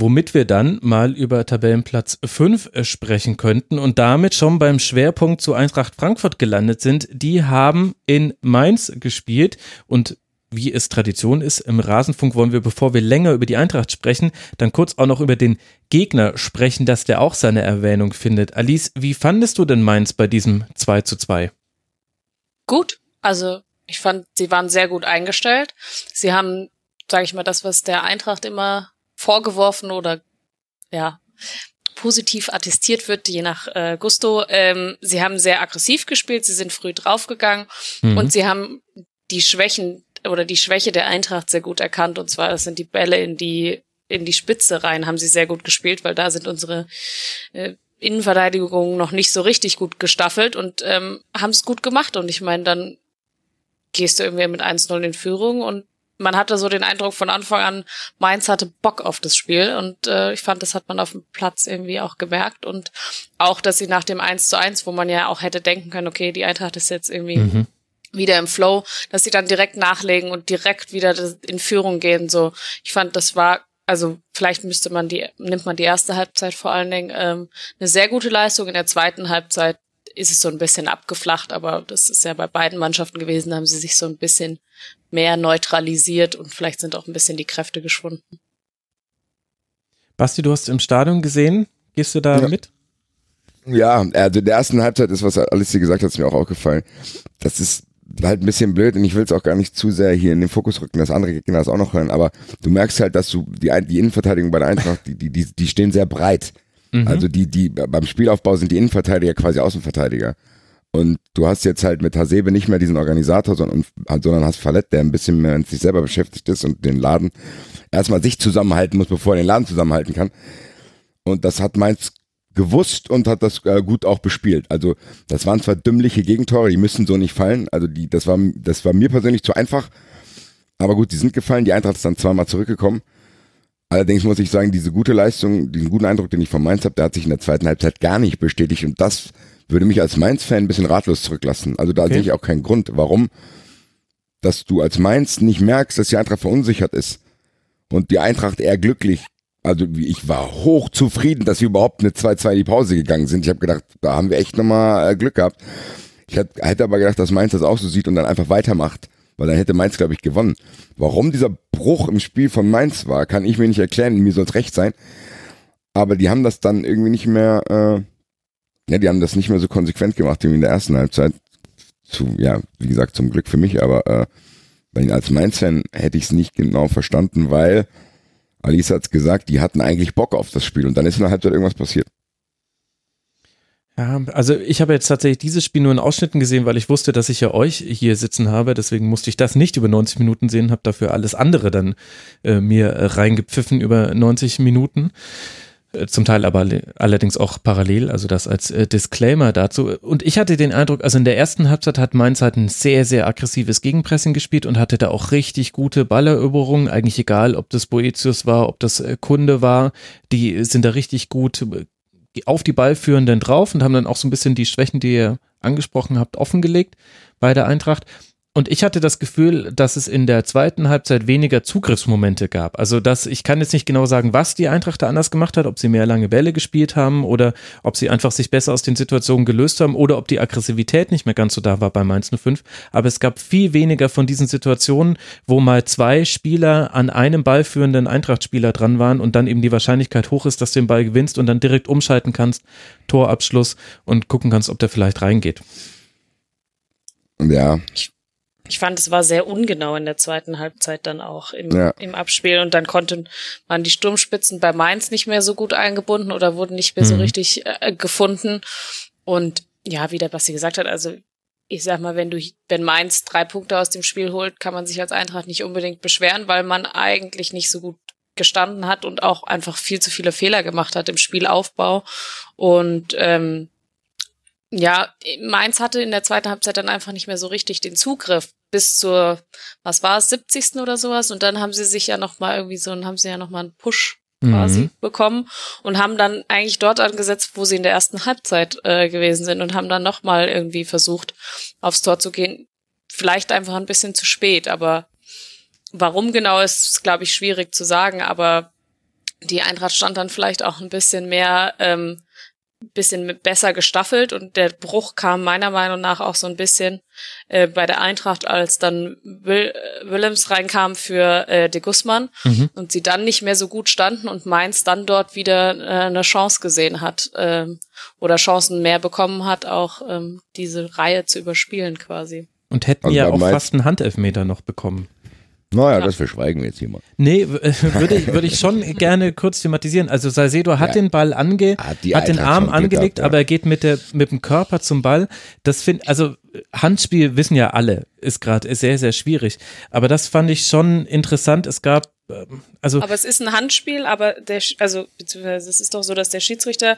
womit wir dann mal über Tabellenplatz 5 sprechen könnten und damit schon beim Schwerpunkt zu Eintracht Frankfurt gelandet sind. Die haben in Mainz gespielt und wie es Tradition ist, im Rasenfunk wollen wir, bevor wir länger über die Eintracht sprechen, dann kurz auch noch über den Gegner sprechen, dass der auch seine Erwähnung findet. Alice, wie fandest du denn Mainz bei diesem 2 zu 2? Gut. Also, ich fand, sie waren sehr gut eingestellt. Sie haben, sage ich mal, das, was der Eintracht immer vorgeworfen oder ja positiv attestiert wird, je nach äh, Gusto. Ähm, sie haben sehr aggressiv gespielt, sie sind früh draufgegangen mhm. und sie haben die Schwächen oder die Schwäche der Eintracht sehr gut erkannt. Und zwar, das sind die Bälle in die, in die Spitze rein, haben sie sehr gut gespielt, weil da sind unsere äh, Innenverteidigungen noch nicht so richtig gut gestaffelt und ähm, haben es gut gemacht. Und ich meine, dann gehst du irgendwie mit 1-0 in Führung und man hatte so den Eindruck von Anfang an, Mainz hatte Bock auf das Spiel und äh, ich fand, das hat man auf dem Platz irgendwie auch gemerkt und auch, dass sie nach dem 1 zu 1, wo man ja auch hätte denken können, okay, die Eintracht ist jetzt irgendwie mhm wieder im Flow, dass sie dann direkt nachlegen und direkt wieder in Führung gehen. So, ich fand, das war, also vielleicht müsste man die, nimmt man die erste Halbzeit vor allen Dingen ähm, eine sehr gute Leistung. In der zweiten Halbzeit ist es so ein bisschen abgeflacht, aber das ist ja bei beiden Mannschaften gewesen, da haben sie sich so ein bisschen mehr neutralisiert und vielleicht sind auch ein bisschen die Kräfte geschwunden. Basti, du hast im Stadion gesehen. Gehst du da ja. mit? Ja, also in der ersten Halbzeit ist, was Alice gesagt hat, ist mir auch aufgefallen. Das ist halt ein bisschen blöd und ich will es auch gar nicht zu sehr hier in den Fokus rücken, dass andere Gegner das auch noch hören, aber du merkst halt, dass du die, die Innenverteidigung bei der Eintracht, die, die, die, die stehen sehr breit. Mhm. Also die, die, beim Spielaufbau sind die Innenverteidiger quasi Außenverteidiger. Und du hast jetzt halt mit Hasebe nicht mehr diesen Organisator, sondern, sondern hast Fallett, der ein bisschen mehr mit sich selber beschäftigt ist und den Laden erstmal sich zusammenhalten muss, bevor er den Laden zusammenhalten kann. Und das hat Mainz gewusst und hat das äh, gut auch bespielt. Also das waren zwar dümmliche Gegentore, die müssen so nicht fallen. Also die, das war, das war mir persönlich zu einfach. Aber gut, die sind gefallen. Die Eintracht ist dann zweimal zurückgekommen. Allerdings muss ich sagen, diese gute Leistung, diesen guten Eindruck, den ich von Mainz habe, der hat sich in der zweiten Halbzeit gar nicht bestätigt. Und das würde mich als Mainz-Fan ein bisschen ratlos zurücklassen. Also da okay. sehe ich auch keinen Grund, warum, dass du als Mainz nicht merkst, dass die Eintracht verunsichert ist und die Eintracht eher glücklich also ich war hoch zufrieden, dass wir überhaupt eine 2-2 in die Pause gegangen sind. Ich habe gedacht, da haben wir echt nochmal äh, Glück gehabt. Ich hätte aber gedacht, dass Mainz das auch so sieht und dann einfach weitermacht, weil dann hätte Mainz, glaube ich, gewonnen. Warum dieser Bruch im Spiel von Mainz war, kann ich mir nicht erklären. Mir soll es recht sein. Aber die haben das dann irgendwie nicht mehr, äh, ja, die haben das nicht mehr so konsequent gemacht wie in der ersten Halbzeit. Zu, ja, wie gesagt, zum Glück für mich, aber äh, als Mainz-Fan hätte ich es nicht genau verstanden, weil Alice hat's gesagt, die hatten eigentlich Bock auf das Spiel und dann ist in der Halbzeit irgendwas passiert. Ja, also ich habe jetzt tatsächlich dieses Spiel nur in Ausschnitten gesehen, weil ich wusste, dass ich ja euch hier sitzen habe. Deswegen musste ich das nicht über 90 Minuten sehen, habe dafür alles andere dann äh, mir reingepfiffen über 90 Minuten. Äh, zum Teil aber allerdings auch parallel, also das als äh, Disclaimer dazu. Und ich hatte den Eindruck, also in der ersten Halbzeit hat Mainz halt ein sehr, sehr aggressives Gegenpressing gespielt und hatte da auch richtig gute Balleroberungen, eigentlich egal, ob das Boetius war, ob das äh, Kunde war, die sind da richtig gut auf die Ballführenden drauf und haben dann auch so ein bisschen die Schwächen, die ihr angesprochen habt, offengelegt bei der Eintracht. Und ich hatte das Gefühl, dass es in der zweiten Halbzeit weniger Zugriffsmomente gab. Also, dass ich kann jetzt nicht genau sagen, was die Eintracht da anders gemacht hat, ob sie mehr lange Bälle gespielt haben oder ob sie einfach sich besser aus den Situationen gelöst haben oder ob die Aggressivität nicht mehr ganz so da war bei Mainz 05. Aber es gab viel weniger von diesen Situationen, wo mal zwei Spieler an einem ballführenden Eintracht-Spieler dran waren und dann eben die Wahrscheinlichkeit hoch ist, dass du den Ball gewinnst und dann direkt umschalten kannst, Torabschluss und gucken kannst, ob der vielleicht reingeht. Ja. Ich, ich fand, es war sehr ungenau in der zweiten Halbzeit dann auch im, Ja. im Abspiel und dann konnten man die Sturmspitzen bei Mainz nicht mehr so gut eingebunden oder wurden nicht mehr so Mhm. richtig äh, gefunden. Und ja, wie der Basti gesagt hat, also ich sag mal, wenn du, wenn Mainz drei Punkte aus dem Spiel holt, kann man sich als Eintracht nicht unbedingt beschweren, weil man eigentlich nicht so gut gestanden hat und auch einfach viel zu viele Fehler gemacht hat im Spielaufbau. Und ähm, ja, Mainz hatte in der zweiten Halbzeit dann einfach nicht mehr so richtig den Zugriff bis zur, was war es, 70. oder sowas. Und dann haben sie sich ja noch mal irgendwie so, haben sie ja noch mal einen Push quasi Mhm. bekommen und haben dann eigentlich dort angesetzt, wo sie in der ersten Halbzeit äh, gewesen sind und haben dann noch mal irgendwie versucht, aufs Tor zu gehen. Vielleicht einfach ein bisschen zu spät, aber warum genau ist, glaube ich, schwierig zu sagen. Aber die Eintracht stand dann vielleicht auch ein bisschen mehr ähm, bisschen mit- besser gestaffelt und der Bruch kam meiner Meinung nach auch so ein bisschen äh, bei der Eintracht, als dann Will, äh, Willems reinkam für äh, de Guzman Mhm. und sie dann nicht mehr so gut standen und Mainz dann dort wieder äh, eine Chance gesehen hat ähm, oder Chancen mehr bekommen hat, auch ähm, diese Reihe zu überspielen quasi. Und hätten Also ja auch Mainz- fast einen Handelfmeter noch bekommen. Naja, Ja. das verschweigen wir jetzt hier mal. Nee, äh, würde ich, würde ich schon gerne kurz thematisieren. Also Salcedo hat Ja. den Ball ange, Hat hat den Arm angelegt, gehabt, ja. aber er geht mit der mit dem Körper zum Ball. Das finde also Handspiel wissen ja alle, ist gerade sehr sehr schwierig, aber das fand ich schon interessant. Es gab ähm, also Aber es ist ein Handspiel, aber der, also beziehungsweise es ist doch so, dass der Schiedsrichter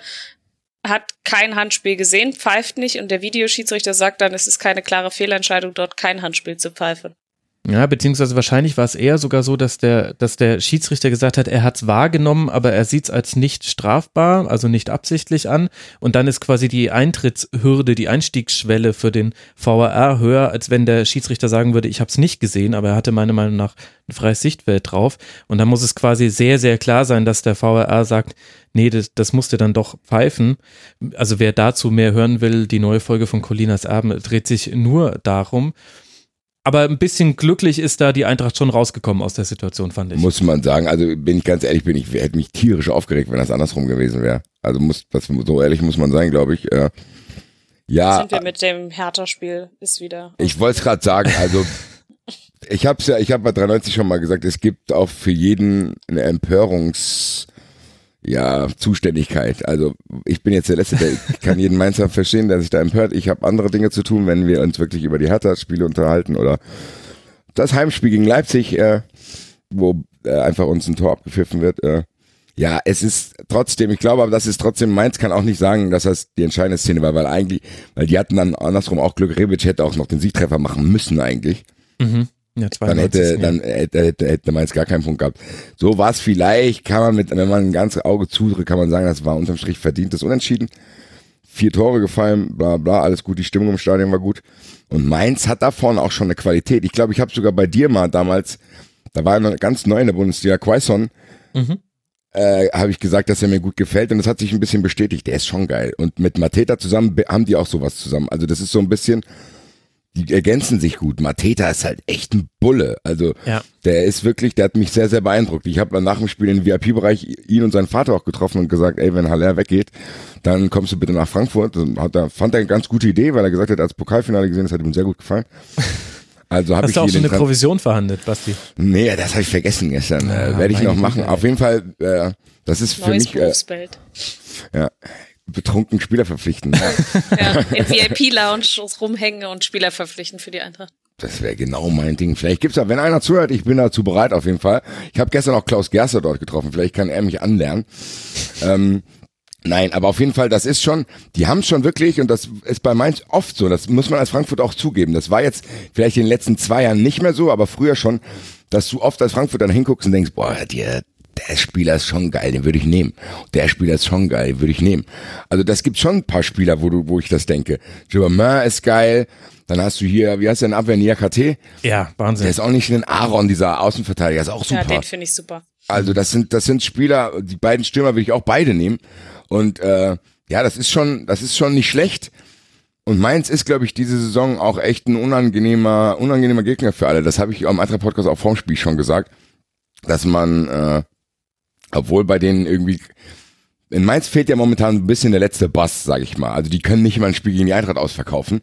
hat kein Handspiel gesehen, pfeift nicht und der Videoschiedsrichter sagt dann, es ist keine klare Fehlentscheidung, dort kein Handspiel zu pfeifen. Ja, beziehungsweise wahrscheinlich war es eher sogar so, dass der, dass der Schiedsrichter gesagt hat, er hat es wahrgenommen, aber er sieht es als nicht strafbar, also nicht absichtlich an. Und dann ist quasi die Eintrittshürde, die Einstiegsschwelle für den VAR höher, als wenn der Schiedsrichter sagen würde, ich habe es nicht gesehen, aber er hatte meiner Meinung nach ein freies Sichtfeld drauf. Und dann muss es quasi sehr, sehr klar sein, dass der VAR sagt, nee, das, das musste dann doch pfeifen. Also wer dazu mehr hören will, die neue Folge von Colinas Erben dreht sich nur darum. Aber ein bisschen glücklich ist da die Eintracht schon rausgekommen aus der Situation, fand ich. Muss man sagen. Also bin ich ganz ehrlich, bin ich hätte mich tierisch aufgeregt, wenn das andersrum gewesen wäre. Also muss das so ehrlich muss man sein, glaube ich. Äh, ja, Sind wir mit dem Hertha-Spiel ist wieder. ich wollte es gerade sagen. Also ich habe ja, ich habe bei 93 schon mal gesagt, es gibt auch für jeden eine Empörungs ja, Zuständigkeit. Also ich bin jetzt der Letzte, der kann jeden Mainzer verstehen, der sich da empört. Ich habe andere Dinge zu tun, wenn wir uns wirklich über die Hertha-Spiele unterhalten oder das Heimspiel gegen Leipzig, äh, wo äh, einfach uns ein Tor abgepfiffen wird. Äh, ja, es ist trotzdem, ich glaube aber, das ist trotzdem, Mainz kann auch nicht sagen, dass das die entscheidende Szene war, weil eigentlich, weil die hatten dann andersrum auch Glück, Rebic hätte auch noch den Siegtreffer machen müssen eigentlich. Mhm. Ja, Dann 92. hätte, dann hätte, hätte, hätte Mainz gar keinen Punkt gehabt. So war es vielleicht, kann man mit, wenn man ein ganzes Auge zudrückt, kann man sagen, das war unterm Strich verdientes Unentschieden. Vier Tore gefallen, bla bla, alles gut, die Stimmung im Stadion war gut. Und Mainz hat da vorne auch schon eine Qualität. Ich glaube, ich habe sogar bei dir mal damals, da war noch ganz neu in der Bundesliga, Quaison, Mhm. äh, habe ich gesagt, dass er mir gut gefällt und das hat sich ein bisschen bestätigt. Der ist schon geil. Und mit Mateta zusammen be- haben die auch sowas zusammen. Also das ist so ein bisschen, die ergänzen sich gut. Mateta ist halt echt ein Bulle. Also Ja. der ist wirklich, der hat mich sehr, sehr beeindruckt. Ich habe nach dem Spiel im VIP-Bereich ihn und seinen Vater auch getroffen und gesagt, ey, wenn Haller weggeht, dann kommst du bitte nach Frankfurt. Und hat er, fand er eine ganz gute Idee, weil er gesagt hat, als Pokalfinale gesehen, das hat ihm sehr gut gefallen. Also habe Hast ich du auch schon eine Tran- Provision verhandelt, Basti? Nee, das habe ich vergessen gestern. Ah, äh, Werde ich noch machen. Auf jeden Fall, äh, das ist für Neues mich äh, Berufsbild. ja, betrunken Spieler verpflichten. Ja, Ja, Im VIP-Lounge rumhängen und Spieler verpflichten für die Eintracht. das wäre genau mein Ding. Vielleicht gibt's da, wenn einer zuhört, ich bin dazu bereit auf jeden Fall. Ich habe gestern auch Klaus Gerster dort getroffen. Vielleicht kann er mich anlernen. Ähm, Nein, aber auf jeden Fall, das ist schon, die haben schon wirklich, und das ist bei Mainz oft so, das muss man als Frankfurt auch zugeben. Das war jetzt vielleicht in den letzten zwei Jahren nicht mehr so, aber früher schon, dass du oft als Frankfurt dann hinguckst und denkst, boah, der, der Spieler ist schon geil, den würde ich nehmen. Der Spieler ist schon geil, den würde ich nehmen. Also das gibt schon ein paar Spieler, wo du, wo ich das denke. Gilbert ist geil. Dann hast du hier, wie heißt der in Abwehr, Niakate? Ja, Wahnsinn. Der ist auch nicht ein Aaron, dieser Außenverteidiger, ist auch super. Ja, den finde ich super. Also das sind, das sind Spieler, die beiden Stürmer will ich auch beide nehmen. Und äh, ja, das ist schon, das ist schon nicht schlecht. Und Mainz ist, glaube ich, diese Saison auch echt ein unangenehmer, unangenehmer Gegner für alle. Das habe ich am anderen Podcast auch vorm Spiel schon gesagt, dass man, äh, obwohl bei denen irgendwie in Mainz fehlt ja momentan ein bisschen der letzte Bass, sage ich mal. Also die können nicht mal ein Spiel gegen die Eintracht ausverkaufen.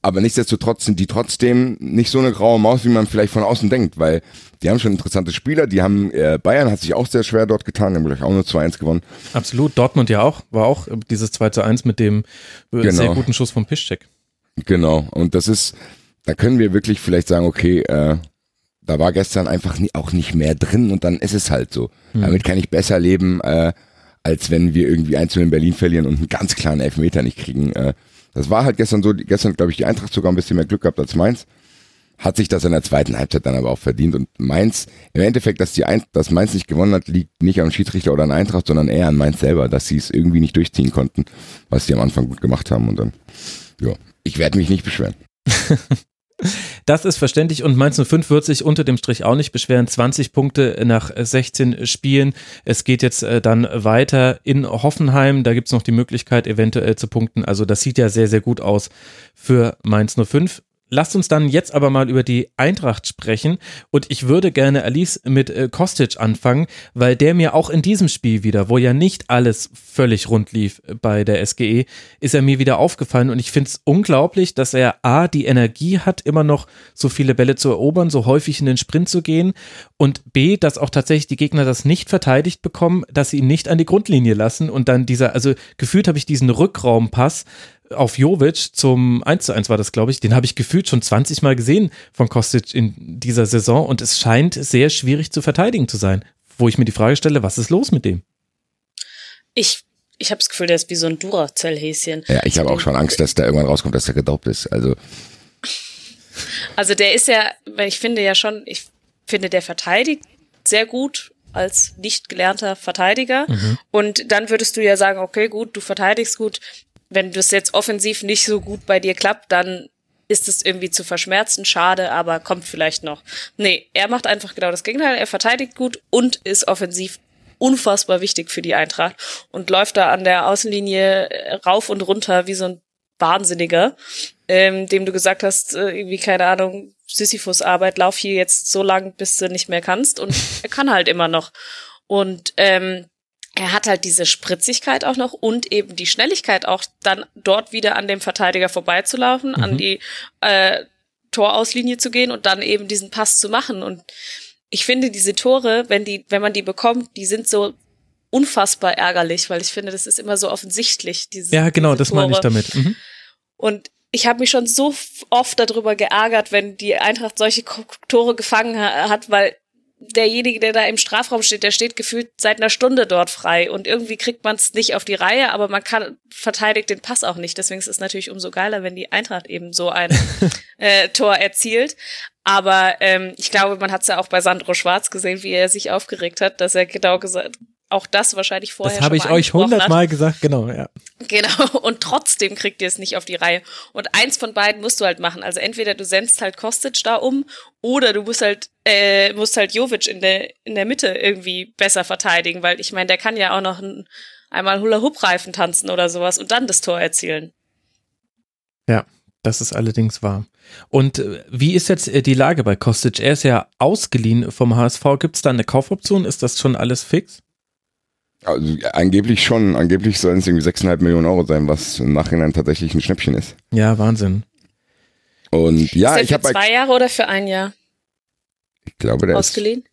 Aber nichtsdestotrotz sind die trotzdem nicht so eine graue Maus, wie man vielleicht von außen denkt, weil die haben schon interessante Spieler. Die haben, äh, Bayern hat sich auch sehr schwer dort getan, die haben gleich auch nur 2-1 gewonnen. Absolut. Dortmund ja auch, war auch dieses 2 zu 1 mit dem äh, Genau. sehr guten Schuss von Piszczek. Genau. Und das ist, da können wir wirklich vielleicht sagen, okay, äh, da war gestern einfach nie, auch nicht mehr drin und dann ist es halt so. Damit kann ich besser leben, äh, als wenn wir irgendwie 1 in Berlin verlieren und einen ganz klaren Elfmeter nicht kriegen. Äh, das war halt gestern so, gestern glaube ich die Eintracht sogar ein bisschen mehr Glück gehabt als Mainz. Hat sich das in der zweiten Halbzeit dann aber auch verdient und Mainz, im Endeffekt, dass die Ein dass Mainz nicht gewonnen hat, liegt nicht am Schiedsrichter oder an Eintracht, sondern eher an Mainz selber, dass sie es irgendwie nicht durchziehen konnten, was sie am Anfang gut gemacht haben und dann, ja, ich werde mich nicht beschweren. Das ist verständlich und Mainz 05 wird sich unter dem Strich auch nicht beschweren. 20 Punkte nach 16 Spielen. Es geht jetzt äh, dann weiter in Hoffenheim. Da gibt es noch die Möglichkeit, eventuell zu punkten. Also das sieht ja sehr, sehr gut aus für Mainz 05. Lasst uns dann jetzt aber mal über die Eintracht sprechen. Und ich würde gerne Alice mit äh, Kostic anfangen, weil der mir auch in diesem Spiel wieder, wo ja nicht alles völlig rund lief bei der SGE, ist er mir wieder aufgefallen. Und ich finde es unglaublich, dass er A, die Energie hat, immer noch so viele Bälle zu erobern, so häufig in den Sprint zu gehen. Und B, dass auch tatsächlich die Gegner das nicht verteidigt bekommen, dass sie ihn nicht an die Grundlinie lassen. Und dann dieser, also gefühlt habe ich diesen Rückraumpass auf Jovic zum 1 zu 1 war das, glaube ich. Den habe ich gefühlt schon 20 Mal gesehen von Kostic in dieser Saison und es scheint sehr schwierig zu verteidigen zu sein. Wo ich mir die Frage stelle, was ist los mit dem? Ich, ich habe das Gefühl, der ist wie so ein Duracell-Häschen. Ja, ich habe auch schon Angst, dass da irgendwann rauskommt, dass er gedoppt ist. Also Also der ist ja, weil ich finde ja schon, ich finde, der verteidigt sehr gut als nicht gelernter Verteidiger. Und dann würdest du ja sagen, okay, gut, du verteidigst gut. Wenn das jetzt offensiv nicht so gut bei dir klappt, dann ist es irgendwie zu verschmerzen, schade, aber kommt vielleicht noch. Nee, er macht einfach genau das Gegenteil. Er verteidigt gut und ist offensiv unfassbar wichtig für die Eintracht und läuft da an der Außenlinie äh, rauf und runter wie so ein Wahnsinniger, ähm, dem du gesagt hast, äh, irgendwie, keine Ahnung, Sisyphus-Arbeit, lauf hier jetzt so lang, bis du nicht mehr kannst. Und er kann halt immer noch. Und ähm, er hat halt diese Spritzigkeit auch noch und eben die Schnelligkeit auch dann dort wieder an dem Verteidiger vorbeizulaufen, an die äh, Torauslinie zu gehen und dann eben diesen Pass zu machen. Und ich finde diese Tore, wenn die, wenn man die bekommt, die sind so unfassbar ärgerlich, weil ich finde, das ist immer so offensichtlich. Diese, Ja, genau, diese das meine ich damit. Mhm. Und ich habe mich schon so oft darüber geärgert, wenn die Eintracht solche Tore gefangen ha hat, weil derjenige, der da im Strafraum steht, der steht gefühlt seit einer Stunde dort frei und irgendwie kriegt man es nicht auf die Reihe, aber man kann verteidigt den Pass auch nicht. Deswegen ist es natürlich umso geiler, wenn die Eintracht eben so ein äh, Tor erzielt. Aber ähm, ich glaube, man hat es ja auch bei Sandro Schwarz gesehen, wie er sich aufgeregt hat, dass er genau gesagt, auch das wahrscheinlich vorher Das habe ich euch hundertmal gesagt, genau, ja. Genau, und trotzdem kriegt ihr es nicht auf die Reihe. Und eins von beiden musst du halt machen. Also entweder du sendst halt Kostic da um oder du musst halt, äh, musst halt Jovic in der, in der Mitte irgendwie besser verteidigen, weil ich meine, der kann ja auch noch ein, einmal Hula-Hoop-Reifen tanzen oder sowas und dann das Tor erzielen. Ja, das ist allerdings wahr. Und äh, wie ist jetzt äh, die Lage bei Kostic? Er ist ja ausgeliehen vom HSV. Gibt es da eine Kaufoption? Ist das schon alles fix? Also angeblich schon, angeblich sollen es irgendwie 6,5 Millionen Euro sein, was im Nachhinein tatsächlich ein Schnäppchen ist. Ja, Wahnsinn. Und ja, ist ich habe für zwei Jahre oder für ein Jahr ich glaube, der ausgeliehen?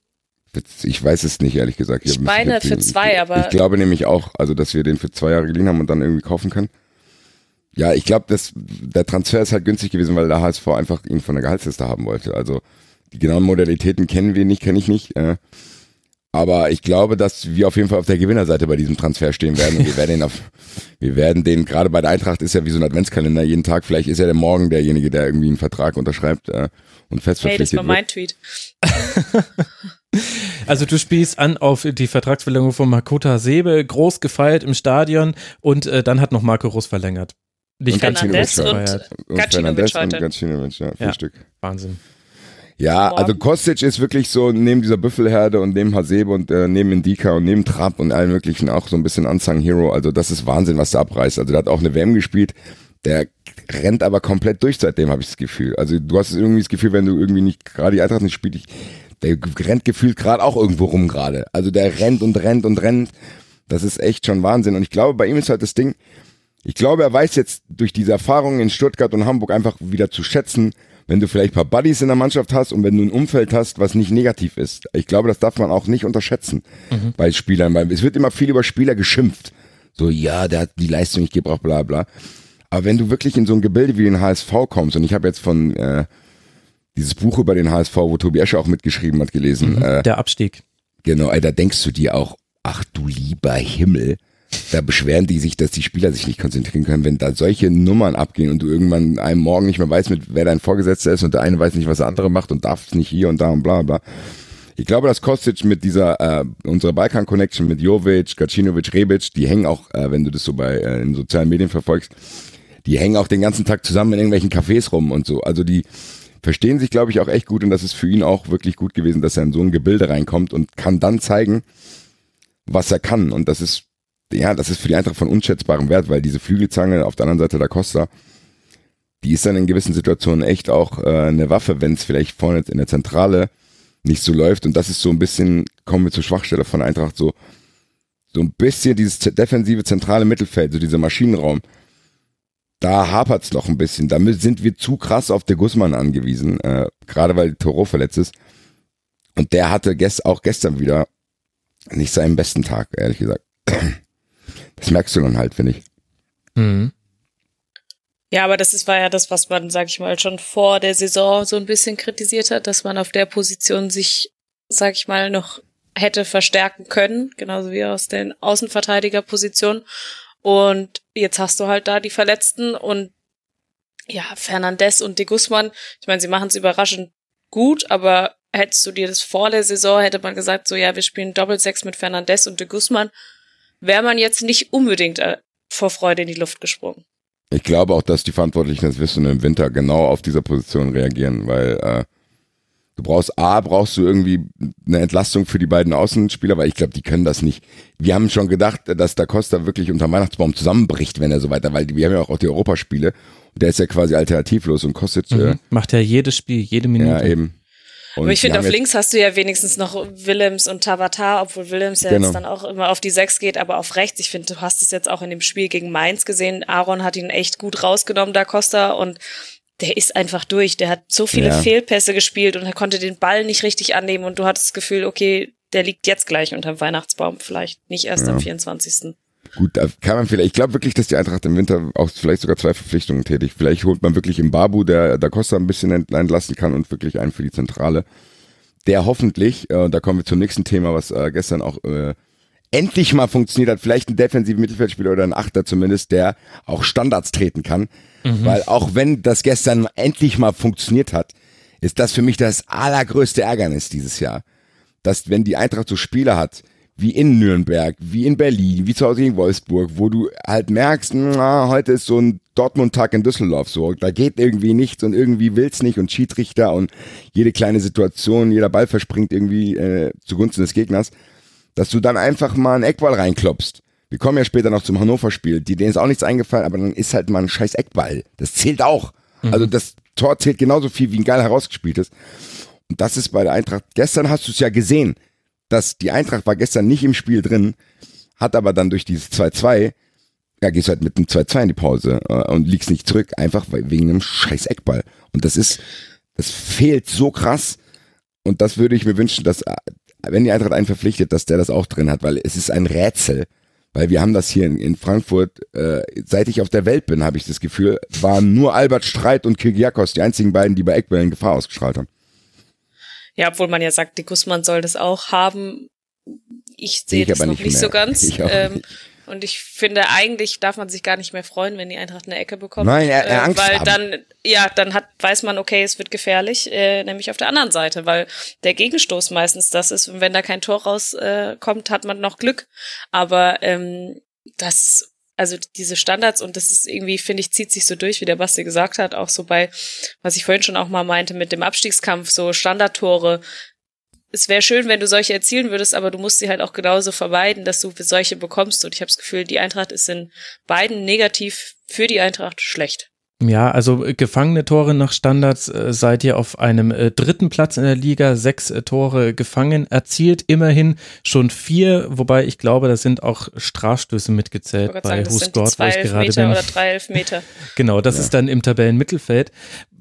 ist, ich weiß es nicht, ehrlich gesagt. Ich meine für zwei, ich, aber- Ich glaube nämlich auch, also dass wir den für zwei Jahre geliehen haben und dann irgendwie kaufen können. Ja, ich glaube, dass der Transfer ist halt günstig gewesen, weil der HSV einfach ihn von der Gehaltsliste haben wollte. Also die genauen Modalitäten kennen wir nicht, kenne ich nicht. Äh, Aber ich glaube, dass wir auf jeden Fall auf der Gewinnerseite bei diesem Transfer stehen werden. Und wir werden den auf, wir werden den, gerade bei der Eintracht ist ja wie so ein Adventskalender, jeden Tag, vielleicht ist ja der Morgen derjenige, der irgendwie einen Vertrag unterschreibt äh, und fest Hey, das verpflichtet war mein wird. Tweet. Also du spielst an auf die Vertragsverlängerung von Makoto Hasebe, groß gefeiert im Stadion und äh, dann hat noch Marco Rus verlängert. Nicht Und ganz Fernandes und- gefeiert. Und Gacinovic und heute. Gacinovic, ja, vier Ja. Stück. Wahnsinn. Ja, also Kostic ist wirklich so neben dieser Büffelherde und neben Hasebe und äh, neben Indika und neben Trapp und allen möglichen auch so ein bisschen Unsung Hero. Also das ist Wahnsinn, was der abreißt. Also der hat auch eine WM gespielt. Der rennt aber komplett durch seitdem, habe ich das Gefühl. Also du hast irgendwie das Gefühl, wenn du irgendwie nicht gerade die Eintracht nicht spielst, der rennt gefühlt gerade auch irgendwo rum gerade. Also der rennt und rennt und rennt. Das ist echt schon Wahnsinn. Und ich glaube, bei ihm ist halt das Ding, ich glaube, er weiß jetzt durch diese Erfahrungen in Stuttgart und Hamburg einfach wieder zu schätzen, wenn du vielleicht ein paar Buddies in der Mannschaft hast und wenn du ein Umfeld hast, was nicht negativ ist. Ich glaube, das darf man auch nicht unterschätzen bei Spielern, weil es wird immer viel über Spieler geschimpft. So, ja, der hat die Leistung nicht gebracht, bla bla. Aber wenn du wirklich in so ein Gebilde wie den HSV kommst, und ich habe jetzt von äh, dieses Buch über den HSV, wo Tobi Escher auch mitgeschrieben hat, gelesen, äh, Der Abstieg. Genau, ey, da denkst du dir auch, ach du lieber Himmel, da beschweren die sich, dass die Spieler sich nicht konzentrieren können, wenn da solche Nummern abgehen und du irgendwann einem Morgen nicht mehr weißt, mit wer dein Vorgesetzter ist und der eine weiß nicht, was der andere macht und darf es nicht hier und da und bla bla. Ich glaube, dass Kostic mit dieser, äh, unserer Balkan-Connection mit Jovic, Gacinovic, Rebic, die hängen auch, äh, wenn du das so bei äh, in sozialen Medien verfolgst, die hängen auch den ganzen Tag zusammen in irgendwelchen Cafés rum und so. Also die verstehen sich, glaube ich, auch echt gut und das ist für ihn auch wirklich gut gewesen, dass er in so ein Gebilde reinkommt und kann dann zeigen, was er kann. Und das ist, ja, das ist für die Eintracht von unschätzbarem Wert, weil diese Flügelzange auf der anderen Seite der Costa, die ist dann in gewissen Situationen echt auch äh, eine Waffe, wenn es vielleicht vorne in der Zentrale nicht so läuft. Und das ist so ein bisschen, kommen wir zur Schwachstelle von Eintracht, so, so ein bisschen dieses defensive zentrale Mittelfeld, so dieser Maschinenraum. Da hapert's noch ein bisschen. Damit sind wir zu krass auf der Guzman angewiesen, äh, gerade weil Toro verletzt ist. Und der hatte gest auch gestern wieder nicht seinen besten Tag, ehrlich gesagt. Das merkst du dann halt, finde ich. Mhm. Ja, aber das ist, war ja das, was man, sag ich mal, schon vor der Saison so ein bisschen kritisiert hat, dass man auf der Position sich, sag ich mal, noch hätte verstärken können, genauso wie aus den Außenverteidigerpositionen. Und jetzt hast du halt da die Verletzten und ja, Fernandes und De Guzman, ich meine, sie machen es überraschend gut, aber hättest du dir das vor der Saison, hätte man gesagt, so ja, wir spielen Doppelsechs mit Fernandes und De Guzman, wäre man jetzt nicht unbedingt äh, vor Freude in die Luft gesprungen. Ich glaube auch, dass die Verantwortlichen, das wissen, im Winter genau auf dieser Position reagieren, weil äh, du brauchst A, brauchst du irgendwie eine Entlastung für die beiden Außenspieler, weil ich glaube, die können das nicht. Wir haben schon gedacht, dass Da Costa wirklich unter Weihnachtsbaum zusammenbricht, wenn er so weiter, weil wir haben ja auch die Europaspiele. Und der ist ja quasi alternativlos und kostet äh, Mhm. Macht ja jedes Spiel, jede Minute. ja eben. Und Aber ich finde, auf links hast du ja wenigstens noch Willems und Tabata, obwohl Willems ja Genau. jetzt dann auch immer auf die Sechs geht, aber auf rechts. Ich finde, du hast es jetzt auch in dem Spiel gegen Mainz gesehen. Aaron hat ihn echt gut rausgenommen, da Costa, und der ist einfach durch. Der hat so viele Ja. Fehlpässe gespielt und er konnte den Ball nicht richtig annehmen und du hattest das Gefühl, okay, der liegt jetzt gleich unterm Weihnachtsbaum, vielleicht nicht erst Ja. am 24. Gut, da kann man vielleicht, ich glaube wirklich, dass die Eintracht im Winter auch vielleicht sogar zwei Verpflichtungen tätigt. Vielleicht holt man wirklich im Babu, der Da Costa ein bisschen ent- entlassen kann und wirklich einen für die Zentrale. Der hoffentlich, äh, da kommen wir zum nächsten Thema, was äh, gestern auch äh, endlich mal funktioniert hat, vielleicht ein defensiver Mittelfeldspieler oder ein Achter zumindest, der auch Standards treten kann. Weil auch wenn das gestern endlich mal funktioniert hat, ist das für mich das allergrößte Ärgernis dieses Jahr. Dass wenn die Eintracht so Spiele hat, wie in Nürnberg, wie in Berlin, wie zu Hause gegen Wolfsburg, wo du halt merkst, na, heute ist so ein Dortmund-Tag in Düsseldorf so, da geht irgendwie nichts und irgendwie will's nicht und Schiedsrichter und jede kleine Situation, jeder Ball verspringt irgendwie äh, zugunsten des Gegners, dass du dann einfach mal einen Eckball reinklopst. Wir kommen ja später noch zum Hannover-Spiel, die denen ist auch nichts eingefallen, aber dann ist halt mal ein scheiß Eckball. Das zählt auch. Also das Tor zählt genauso viel wie ein geil herausgespieltes. Und das ist bei der Eintracht. Gestern hast du es ja gesehen, dass die Eintracht war gestern nicht im Spiel drin, hat aber dann durch dieses 2-2, ja, gehst halt mit einem 2-2 in die Pause äh, und liegst nicht zurück, einfach wegen einem scheiß Eckball. Und das ist, das fehlt so krass. Und das würde ich mir wünschen, dass, äh, wenn die Eintracht einen verpflichtet, dass der das auch drin hat, weil es ist ein Rätsel. Weil wir haben das hier in, in Frankfurt, äh, seit ich auf der Welt bin, habe ich das Gefühl, waren nur Albert Streit und Kyrgiakos die einzigen beiden, die bei Eckbällen Gefahr ausgestrahlt haben. Ja, obwohl man ja sagt, die Guzman soll das auch haben. ich sehe Ich das noch nicht nicht, so ganz. Ich ähm, und ich finde, eigentlich darf man sich gar nicht mehr freuen, wenn die Eintracht eine Ecke bekommt. Nein, er- er äh, Angst Weil haben. dann, ja, dann hat, weiß man, okay, es wird gefährlich, äh, nämlich auf der anderen Seite, weil der Gegenstoß meistens das ist. Und wenn da kein Tor rauskommt, äh, kommt, hat man noch Glück. Aber ähm, das ist also diese Standards und das ist irgendwie, finde ich, zieht sich so durch, wie der Basti gesagt hat, auch so bei, was ich vorhin schon auch mal meinte, mit dem Abstiegskampf, so Standardtore. Es wäre schön, wenn du solche erzielen würdest, aber du musst sie halt auch genauso vermeiden, dass du solche bekommst. Und ich habe das Gefühl, die Eintracht ist in beiden negativ für die Eintracht schlecht. Ja, also äh, gefangene Tore nach Standards äh, seid ihr auf einem äh, dritten Platz in der Liga, sechs Tore gefangen, erzielt immerhin schon vier, wobei ich glaube, da sind auch Strafstöße mitgezählt bei sagen, das sind die Husgord, wo zwei ich gerade Elfmeter bin. oder drei Elfmeter. Genau, das Ja. ist dann im Tabellenmittelfeld.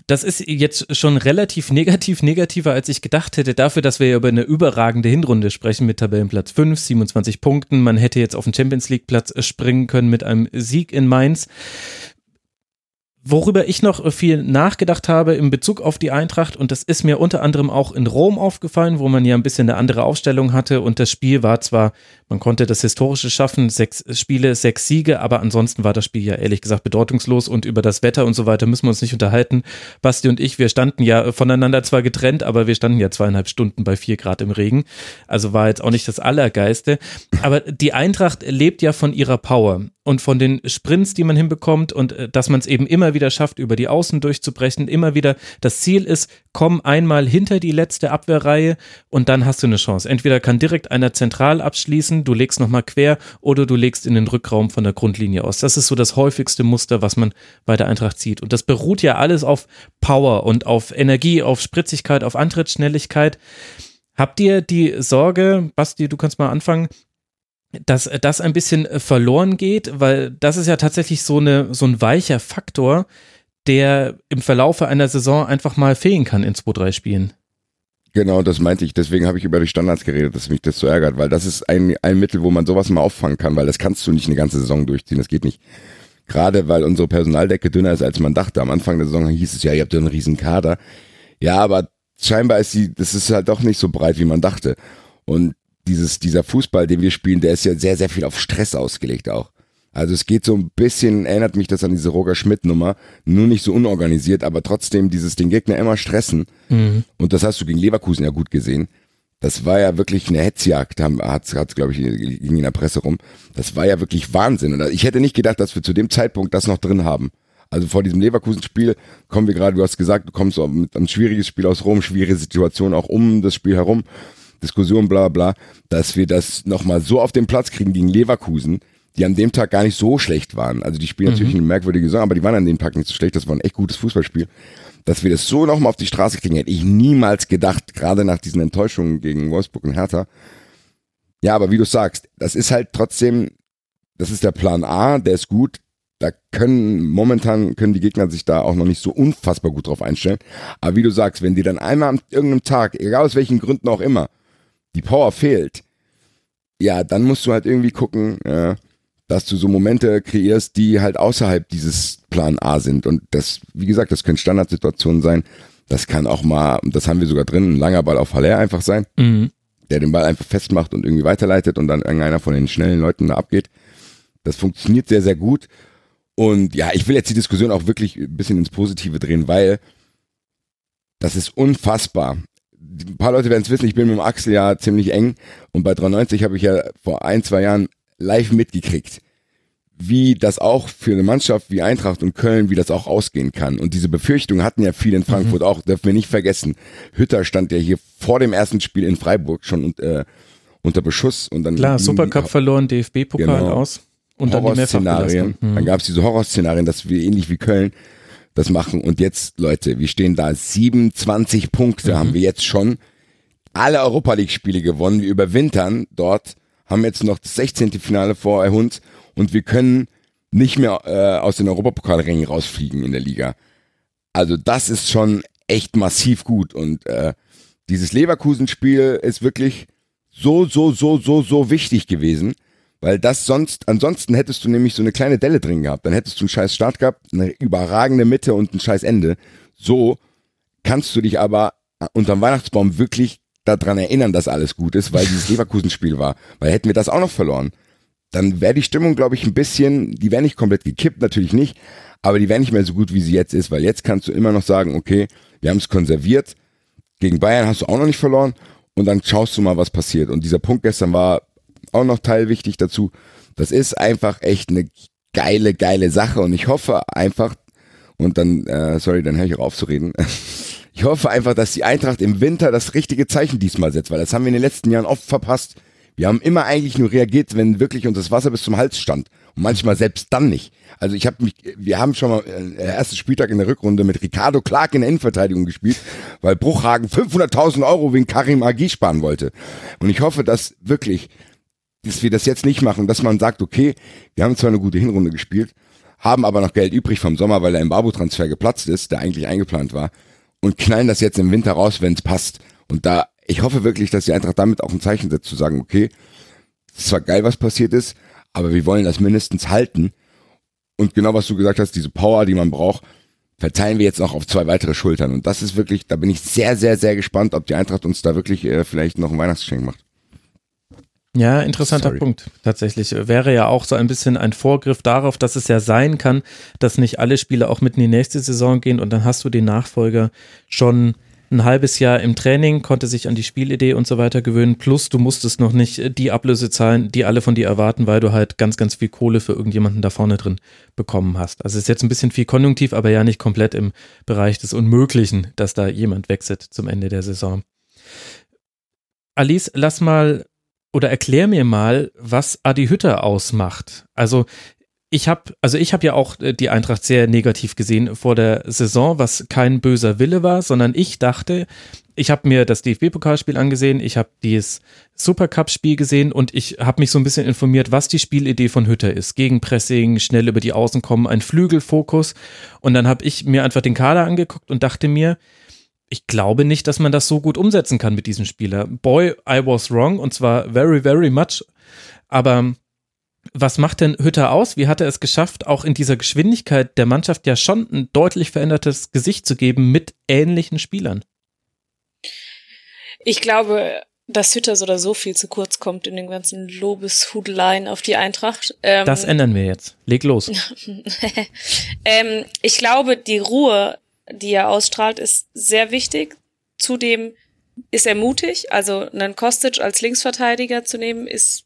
Das ist jetzt schon relativ negativ, negativer, als ich gedacht hätte, dafür, dass wir ja über eine überragende Hinrunde sprechen mit Tabellenplatz 5, 27 Punkten. Man hätte jetzt auf den Champions League Platz springen können mit einem Sieg in Mainz. Worüber ich noch viel nachgedacht habe in Bezug auf die Eintracht, und das ist mir unter anderem auch in Rom aufgefallen, wo man ja ein bisschen eine andere Aufstellung hatte und das Spiel war zwar, man konnte das Historische schaffen, sechs Spiele, sechs Siege, aber ansonsten war das Spiel ja ehrlich gesagt bedeutungslos und über das Wetter und so weiter müssen wir uns nicht unterhalten. Basti und ich, wir standen ja voneinander zwar getrennt, aber wir standen ja zweieinhalb Stunden bei vier Grad im Regen, also war jetzt auch nicht das Allergeiste, aber die Eintracht lebt ja von ihrer Power und von den Sprints, die man hinbekommt und äh, dass man es eben immer wieder schafft, über die Außen durchzubrechen, immer wieder das Ziel ist, komm einmal hinter die letzte Abwehrreihe und dann hast du eine Chance. Entweder kann direkt einer zentral abschließen, du legst nochmal quer oder du legst in den Rückraum von der Grundlinie aus. Das ist so das häufigste Muster, was man bei der Eintracht sieht. Und das beruht ja alles auf Power und auf Energie, auf Spritzigkeit, auf Antrittsschnelligkeit. Habt ihr die Sorge, Basti, du kannst mal anfangen, dass das ein bisschen äh, verloren geht, weil das ist ja tatsächlich so, eine, so ein weicher Faktor, der im Verlaufe einer Saison einfach mal fehlen kann in zwei, drei Spielen. Genau, das meinte ich. Deswegen habe ich über die Standards geredet, dass mich das so ärgert, weil das ist ein, ein Mittel, wo man sowas mal auffangen kann, weil das kannst du nicht eine ganze Saison durchziehen. Das geht nicht. Gerade weil unsere Personaldecke dünner ist, als man dachte. Am Anfang der Saison hieß es ja, ihr habt ja einen riesen Kader. Ja, aber scheinbar ist sie, das ist halt doch nicht so breit, wie man dachte. Und dieses, dieser Fußball, den wir spielen, der ist ja sehr, sehr viel auf Stress ausgelegt auch. Also es geht so ein bisschen, erinnert mich das an diese Roger Schmidt-Nummer, nur nicht so unorganisiert, aber trotzdem dieses den Gegner immer stressen. Und das hast du gegen Leverkusen ja gut gesehen. Das war ja wirklich eine Hetzjagd, hat's, hat's glaube ich, ging in der Presse rum. Das war ja wirklich Wahnsinn. Und ich hätte nicht gedacht, dass wir zu dem Zeitpunkt das noch drin haben. Also vor diesem Leverkusen-Spiel kommen wir gerade, du hast gesagt, du kommst mit einem schwieriges Spiel aus Rom, schwierige Situation auch um das Spiel herum, Diskussion, bla bla, dass wir das nochmal so auf den Platz kriegen gegen Leverkusen, die an dem Tag gar nicht so schlecht waren. Also die spielen natürlich eine merkwürdige Saison, aber die waren an dem Tag nicht so schlecht, das war ein echt gutes Fußballspiel. Dass wir das so nochmal auf die Straße kriegen, hätte ich niemals gedacht, gerade nach diesen Enttäuschungen gegen Wolfsburg und Hertha. Ja, aber wie du sagst, das ist halt trotzdem, das ist der Plan A, der ist gut. Da können, momentan können die Gegner sich da auch noch nicht so unfassbar gut drauf einstellen. Aber wie du sagst, wenn dir dann einmal an irgendeinem Tag, egal aus welchen Gründen auch immer, die Power fehlt, ja, dann musst du halt irgendwie gucken, äh, dass du so Momente kreierst, die halt außerhalb dieses Plan A sind. Und das, wie gesagt, das können Standardsituationen sein. Das kann auch mal, das haben wir sogar drin, ein langer Ball auf Haller einfach sein, Mhm. der den Ball einfach festmacht und irgendwie weiterleitet und dann irgendeiner von den schnellen Leuten da abgeht. Das funktioniert sehr, sehr gut. Und ja, ich will jetzt die Diskussion auch wirklich ein bisschen ins Positive drehen, weil das ist unfassbar. Ein paar Leute werden es wissen, ich bin mit dem Axel ja ziemlich eng und bei 93 habe ich ja vor ein, zwei Jahren live mitgekriegt, wie das auch für eine Mannschaft wie Eintracht und Köln, wie das auch ausgehen kann. Und diese Befürchtung hatten ja viele in Frankfurt auch, dürfen wir nicht vergessen. Hütter stand ja hier vor dem ersten Spiel in Freiburg schon äh, unter Beschuss und dann Klar, Supercup verloren, DFB-Pokal Genau. aus und dann die Horrorszenarien. Mehrfachbelastung. Mhm. Dann gab es diese Horrorszenarien, dass wir ähnlich wie Köln das machen. Und jetzt, Leute, wir stehen da 27 Punkte Mhm. haben wir jetzt schon. Alle Europa League Spiele gewonnen. Wir überwintern dort, haben jetzt noch das 16. Finale vor uns und wir können nicht mehr äh, aus den Europapokalrängen rausfliegen in der Liga. Also das ist schon echt massiv gut und äh, dieses Leverkusen-Spiel ist wirklich so, so, so, so, so wichtig gewesen, weil das sonst, ansonsten hättest du nämlich so eine kleine Delle drin gehabt. Dann hättest du einen scheiß Start gehabt, eine überragende Mitte und ein scheiß Ende. So kannst du dich aber unterm Weihnachtsbaum wirklich daran erinnern, dass alles gut ist, weil dieses Leverkusen-Spiel war. Weil hätten wir das auch noch verloren, dann wäre die Stimmung, glaube ich, ein bisschen, die wäre nicht komplett gekippt, natürlich nicht, aber die wäre nicht mehr so gut, wie sie jetzt ist, weil jetzt kannst du immer noch sagen, okay, wir haben es konserviert, gegen Bayern hast du auch noch nicht verloren und dann schaust du mal, was passiert. Und dieser Punkt gestern war auch noch teilwichtig dazu. Das ist einfach echt eine geile, geile Sache und ich hoffe einfach, und dann, äh, sorry, dann höre ich auch auf zu reden. Ich hoffe einfach, dass die Eintracht im Winter das richtige Zeichen diesmal setzt, weil das haben wir in den letzten Jahren oft verpasst. Wir haben immer eigentlich nur reagiert, wenn wirklich uns das Wasser bis zum Hals stand. Und manchmal selbst dann nicht. Also ich habe mich, wir haben schon mal äh, ersten Spieltag in der Rückrunde mit Ricardo Clark in der Innenverteidigung gespielt, weil Bruchhagen 500.000 Euro wegen Karim Agi sparen wollte. Und ich hoffe, dass wirklich, dass wir das jetzt nicht machen, dass man sagt, okay, wir haben zwar eine gute Hinrunde gespielt, haben aber noch Geld übrig vom Sommer, weil der Embarbo-Transfer geplatzt ist, der eigentlich eingeplant war, und knallen das jetzt im Winter raus, wenn es passt. Und da, ich hoffe wirklich, dass die Eintracht damit auch ein Zeichen setzt, zu sagen, okay, es ist zwar geil, was passiert ist, aber wir wollen das mindestens halten. Und genau was du gesagt hast, diese Power, die man braucht, verteilen wir jetzt noch auf zwei weitere Schultern. Und das ist wirklich, da bin ich sehr, sehr, sehr gespannt, ob die Eintracht uns da wirklich äh, vielleicht noch ein Weihnachtsgeschenk macht. Ja, interessanter Sorry. Punkt. Tatsächlich wäre ja auch so ein bisschen ein Vorgriff darauf, dass es ja sein kann, dass nicht alle Spiele auch mit in die nächste Saison gehen und dann hast du den Nachfolger schon ein halbes Jahr im Training, konnte sich an die Spielidee und so weiter gewöhnen. Plus, du musstest noch nicht die Ablöse zahlen, die alle von dir erwarten, weil du halt ganz, ganz viel Kohle für irgendjemanden da vorne drin bekommen hast. Also ist jetzt ein bisschen viel konjunktiv, aber ja nicht komplett im Bereich des Unmöglichen, dass da jemand wechselt zum Ende der Saison. Alice, lass mal oder erklär mir mal, was Adi Hütter ausmacht. Also ich habe, also ich habe ja auch äh, die Eintracht sehr negativ gesehen vor der Saison, was kein böser Wille war, sondern ich dachte, ich habe mir das DFB-Pokalspiel angesehen, ich habe dieses Supercup-Spiel gesehen und ich habe mich so ein bisschen informiert, was die Spielidee von Hütter ist. Gegenpressing, schnell über die Außen kommen, ein Flügelfokus. Und dann habe ich mir einfach den Kader angeguckt und dachte mir, ich glaube nicht, dass man das so gut umsetzen kann mit diesem Spieler. Boy, I was wrong und zwar very, very much. Aber was macht denn Hütter aus? Wie hat er es geschafft, auch in dieser Geschwindigkeit der Mannschaft ja schon ein deutlich verändertes Gesicht zu geben mit ähnlichen Spielern? Ich glaube, dass Hütter so oder so viel zu kurz kommt in den ganzen Lobeshudeleien auf die Eintracht. Ähm, das ändern wir jetzt. Leg los. ähm, ich glaube, die Ruhe, die er ausstrahlt, ist sehr wichtig. Zudem ist er mutig. Also einen Kostic als Linksverteidiger zu nehmen, ist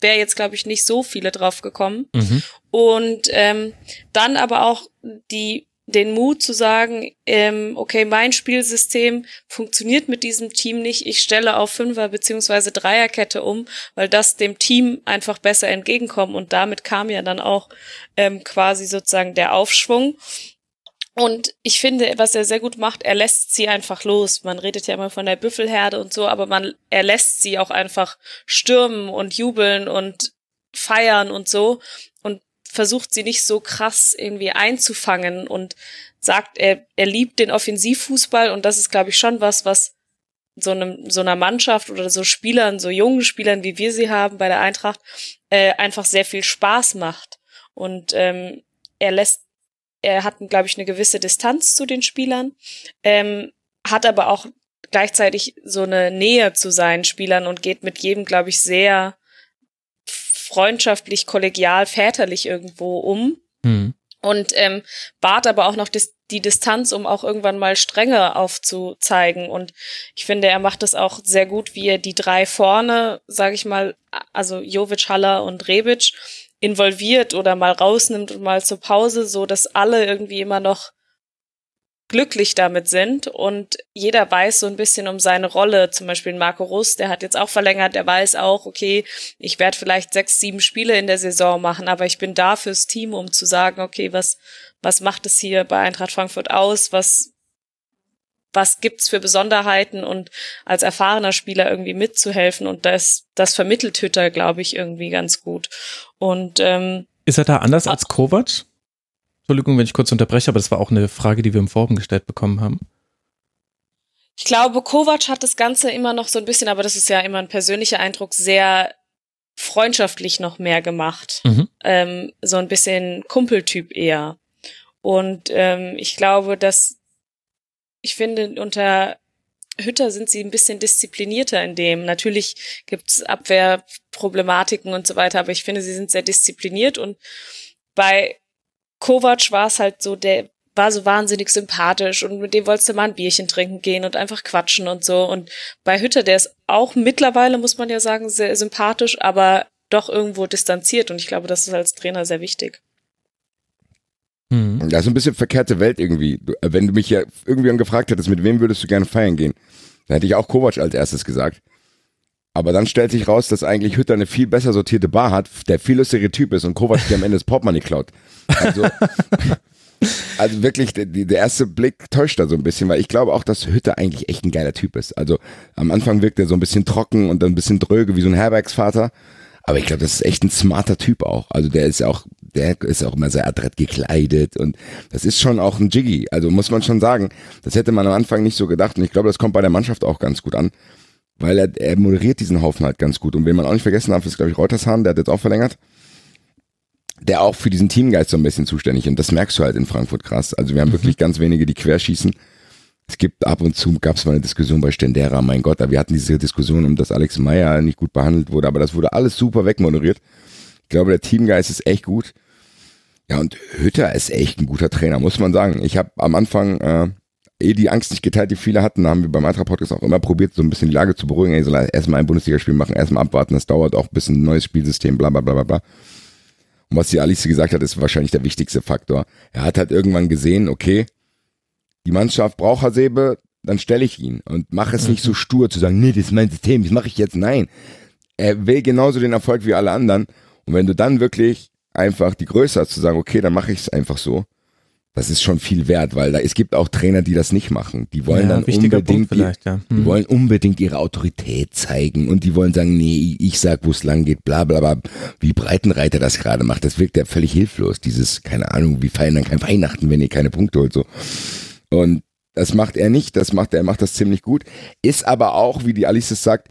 wäre jetzt, glaube ich, nicht so viele drauf gekommen. Mhm. Und ähm, dann aber auch die den Mut zu sagen, ähm, okay, mein Spielsystem funktioniert mit diesem Team nicht, ich stelle auf Fünfer- beziehungsweise Dreierkette um, weil das dem Team einfach besser entgegenkommt und damit kam ja dann auch ähm, quasi sozusagen der Aufschwung. Und ich finde, was er sehr gut macht, er lässt sie einfach los. Man redet ja immer von der Büffelherde und so, aber man, er lässt sie auch einfach stürmen und jubeln und feiern und so und versucht sie nicht so krass irgendwie einzufangen und sagt, er, er liebt den Offensivfußball und das ist, glaube ich, schon was, was so einem, so einer Mannschaft oder so Spielern, so jungen Spielern, wie wir sie haben bei der Eintracht, äh, einfach sehr viel Spaß macht. Und ähm, er lässt er hat, glaube ich, eine gewisse Distanz zu den Spielern, ähm, hat aber auch gleichzeitig so eine Nähe zu seinen Spielern und geht mit jedem, glaube ich, sehr freundschaftlich, kollegial, väterlich irgendwo um. Mhm. Und ähm, wahrt aber auch noch dis die Distanz, um auch irgendwann mal Strenge aufzuzeigen. Und ich finde, er macht das auch sehr gut, wie er die drei vorne, sage ich mal, also Jovic, Haller und Rebic, involviert oder mal rausnimmt und mal zur Pause, so dass alle irgendwie immer noch glücklich damit sind und jeder weiß so ein bisschen um seine Rolle. Zum Beispiel Marco Russ, der hat jetzt auch verlängert, der weiß auch, okay, ich werde vielleicht sechs, sieben Spiele in der Saison machen, aber ich bin da fürs Team, um zu sagen, okay, was, was macht es hier bei Eintracht Frankfurt aus? Was, was gibt's für Besonderheiten und als erfahrener Spieler irgendwie mitzuhelfen und das, das vermittelt Hütter, glaube ich, irgendwie ganz gut. Und ähm, ist er da anders als Kovac? Entschuldigung, wenn ich kurz unterbreche, aber das war auch eine Frage, die wir im Forum gestellt bekommen haben. Ich glaube, Kovac hat das Ganze immer noch so ein bisschen, aber das ist ja immer ein persönlicher Eindruck, sehr freundschaftlich noch mehr gemacht. Mhm. Ähm, so ein bisschen Kumpeltyp eher. Und ähm, ich glaube, dass ich finde, unter Hütter sind sie ein bisschen disziplinierter in dem. Natürlich gibt's Abwehrproblematiken und so weiter, aber ich finde, sie sind sehr diszipliniert und bei Kovac war es halt so, der war so wahnsinnig sympathisch und mit dem wolltest du mal ein Bierchen trinken gehen und einfach quatschen und so. Und bei Hütter, der ist auch mittlerweile, muss man ja sagen, sehr sympathisch, aber doch irgendwo distanziert und ich glaube, das ist als Trainer sehr wichtig. Mhm. Das ist ein bisschen verkehrte Welt irgendwie. Wenn du mich ja irgendwie gefragt hättest, mit wem würdest du gerne feiern gehen, dann hätte ich auch Kovac als erstes gesagt. Aber dann stellt sich raus, dass eigentlich Hütter eine viel besser sortierte Bar hat, der viel lustigere Typ ist und Kovac der am Ende das Portemonnaie klaut. Also, also wirklich, der, der erste Blick täuscht da so ein bisschen, weil ich glaube auch, dass Hütter eigentlich echt ein geiler Typ ist. Also am Anfang wirkt er so ein bisschen trocken und dann ein bisschen dröge wie so ein Herbergsvater. Aber ich glaube, das ist echt ein smarter Typ auch. Also der ist auch, der ist auch immer sehr adrett gekleidet und das ist schon auch ein Jiggy. Also muss man schon sagen, das hätte man am Anfang nicht so gedacht und ich glaube, das kommt bei der Mannschaft auch ganz gut an. Weil er, er moderiert diesen Haufen halt ganz gut. Und wen man auch nicht vergessen darf, ist, glaube ich, Reutershahn, der hat jetzt auch verlängert. Der auch für diesen Teamgeist so ein bisschen zuständig. Und das merkst du halt in Frankfurt krass. Also wir haben mhm. wirklich ganz wenige, die querschießen. Es gibt ab und zu, gab es mal eine Diskussion bei Stendera, mein Gott, wir hatten diese Diskussion, um dass Alex Meyer nicht gut behandelt wurde, aber das wurde alles super wegmoderiert. Ich glaube, der Teamgeist ist echt gut. Ja, und Hütter ist echt ein guter Trainer, muss man sagen. Ich habe am Anfang äh, eh die Angst nicht geteilt, die viele hatten, haben wir beim Eintracht Podcast auch immer probiert, so ein bisschen die Lage zu beruhigen. Ey, soll erstmal ein Bundesligaspiel machen, erstmal abwarten, das dauert auch ein bisschen ein neues Spielsystem, bla bla bla bla bla. Und was die Alice gesagt hat, ist wahrscheinlich der wichtigste Faktor. Er hat halt irgendwann gesehen, okay, die Mannschaft braucht Hasebe, dann stelle ich ihn und mache es mhm. nicht so stur zu sagen, nee, das ist mein System, das mache ich jetzt. Nein, er will genauso den Erfolg wie alle anderen. Und wenn du dann wirklich einfach die Größe hast zu sagen, okay, dann mache ich es einfach so, das ist schon viel wert, weil da, es gibt auch Trainer, die das nicht machen. Die wollen ja, dann unbedingt, die, ja. hm. die, wollen unbedingt ihre Autorität zeigen und die wollen sagen, nee, ich sag, wo es lang geht, bla bla bla. Wie Breitenreiter das gerade macht, das wirkt ja völlig hilflos. Dieses, keine Ahnung, wie feiern dann kein Weihnachten, wenn ihr keine Punkte holt, so. Und das macht er nicht, das macht er, macht das ziemlich gut. Ist aber auch, wie die Alice sagt,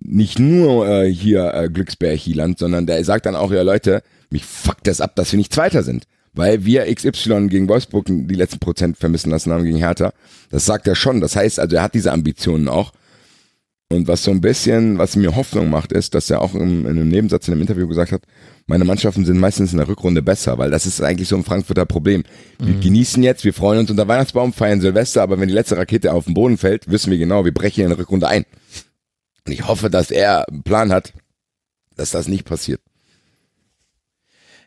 nicht nur äh, hier äh, Glücksbärchiland, sondern der sagt dann auch, ja Leute, mich fuckt das ab, dass wir nicht Zweiter sind weil wir XY gegen Wolfsburg die letzten Prozent vermissen lassen haben gegen Hertha. Das sagt er schon. Das heißt also, er hat diese Ambitionen auch. Und was so ein bisschen, was mir Hoffnung macht, ist, dass er auch im, in einem Nebensatz in einem Interview gesagt hat, meine Mannschaften sind meistens in der Rückrunde besser, weil das ist eigentlich so ein Frankfurter Problem. Wir mhm. genießen jetzt, wir freuen uns unter Weihnachtsbaum, feiern Silvester, aber wenn die letzte Rakete auf den Boden fällt, wissen wir genau, wir brechen in der Rückrunde ein. Und ich hoffe, dass er einen Plan hat, dass das nicht passiert.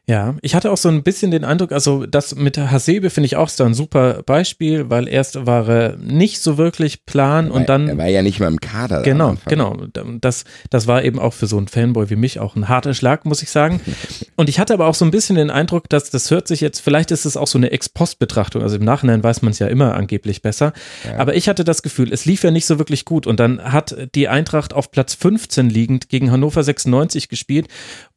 Ja, ich hatte auch so ein bisschen den Eindruck, also das mit Hasebe finde ich auch so ein super Beispiel, weil erst war er nicht so wirklich plan und dann. Er war ja nicht mal im Kader. Genau, genau. Das, das war eben auch für so einen Fanboy wie mich auch ein harter Schlag, muss ich sagen. Und ich hatte aber auch so ein bisschen den Eindruck, dass das hört sich jetzt, vielleicht ist es auch so eine Ex-Post-Betrachtung, also im Nachhinein weiß man es ja immer angeblich besser. Ja. Aber ich hatte das Gefühl, es lief ja nicht so wirklich gut und dann hat die Eintracht auf Platz 15 liegend gegen Hannover 96 gespielt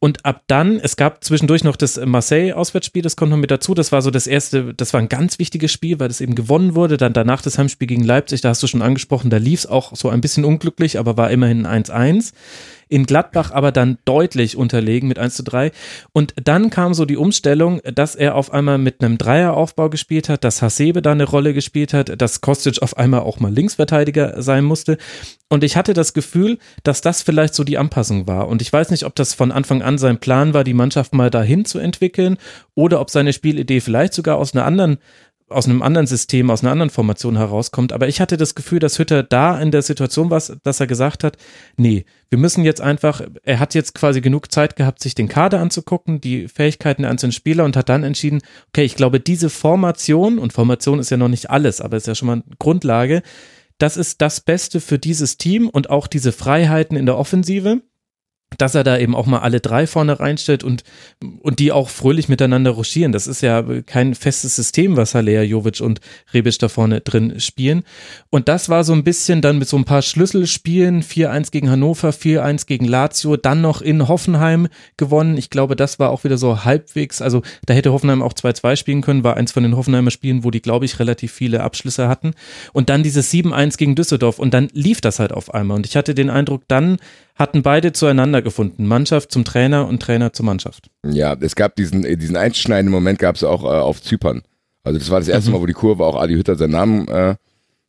und ab dann, es gab zwischendurch noch das Marseille-Auswärtsspiel, das kommt noch mit dazu. Das war so das erste, das war ein ganz wichtiges Spiel, weil das eben gewonnen wurde. Dann danach das Heimspiel gegen Leipzig, da hast du schon angesprochen, da lief es auch so ein bisschen unglücklich, aber war immerhin 1-1 in Gladbach aber dann deutlich unterlegen mit 1 zu 3. Und dann kam so die Umstellung, dass er auf einmal mit einem Dreieraufbau gespielt hat, dass Hasebe da eine Rolle gespielt hat, dass Kostic auf einmal auch mal Linksverteidiger sein musste. Und ich hatte das Gefühl, dass das vielleicht so die Anpassung war. Und ich weiß nicht, ob das von Anfang an sein Plan war, die Mannschaft mal dahin zu entwickeln oder ob seine Spielidee vielleicht sogar aus einer anderen aus einem anderen System, aus einer anderen Formation herauskommt. Aber ich hatte das Gefühl, dass Hütter da in der Situation war, dass er gesagt hat, nee, wir müssen jetzt einfach, er hat jetzt quasi genug Zeit gehabt, sich den Kader anzugucken, die Fähigkeiten der einzelnen Spieler und hat dann entschieden, okay, ich glaube, diese Formation, und Formation ist ja noch nicht alles, aber ist ja schon mal eine Grundlage, das ist das Beste für dieses Team und auch diese Freiheiten in der Offensive dass er da eben auch mal alle drei vorne reinstellt und, und die auch fröhlich miteinander ruschieren. Das ist ja kein festes System, was Halea, Jovic und Rebic da vorne drin spielen. Und das war so ein bisschen dann mit so ein paar Schlüsselspielen, 4-1 gegen Hannover, 4-1 gegen Lazio, dann noch in Hoffenheim gewonnen. Ich glaube, das war auch wieder so halbwegs, also da hätte Hoffenheim auch 2-2 spielen können, war eins von den Hoffenheimer Spielen, wo die, glaube ich, relativ viele Abschlüsse hatten. Und dann dieses 7-1 gegen Düsseldorf und dann lief das halt auf einmal. Und ich hatte den Eindruck, dann hatten beide zueinander gefunden. Mannschaft zum Trainer und Trainer zur Mannschaft. Ja, es gab diesen, diesen einschneidenden Moment gab es auch äh, auf Zypern. Also das war das erste mhm. Mal, wo die Kurve auch Adi Hütter seinen Namen äh,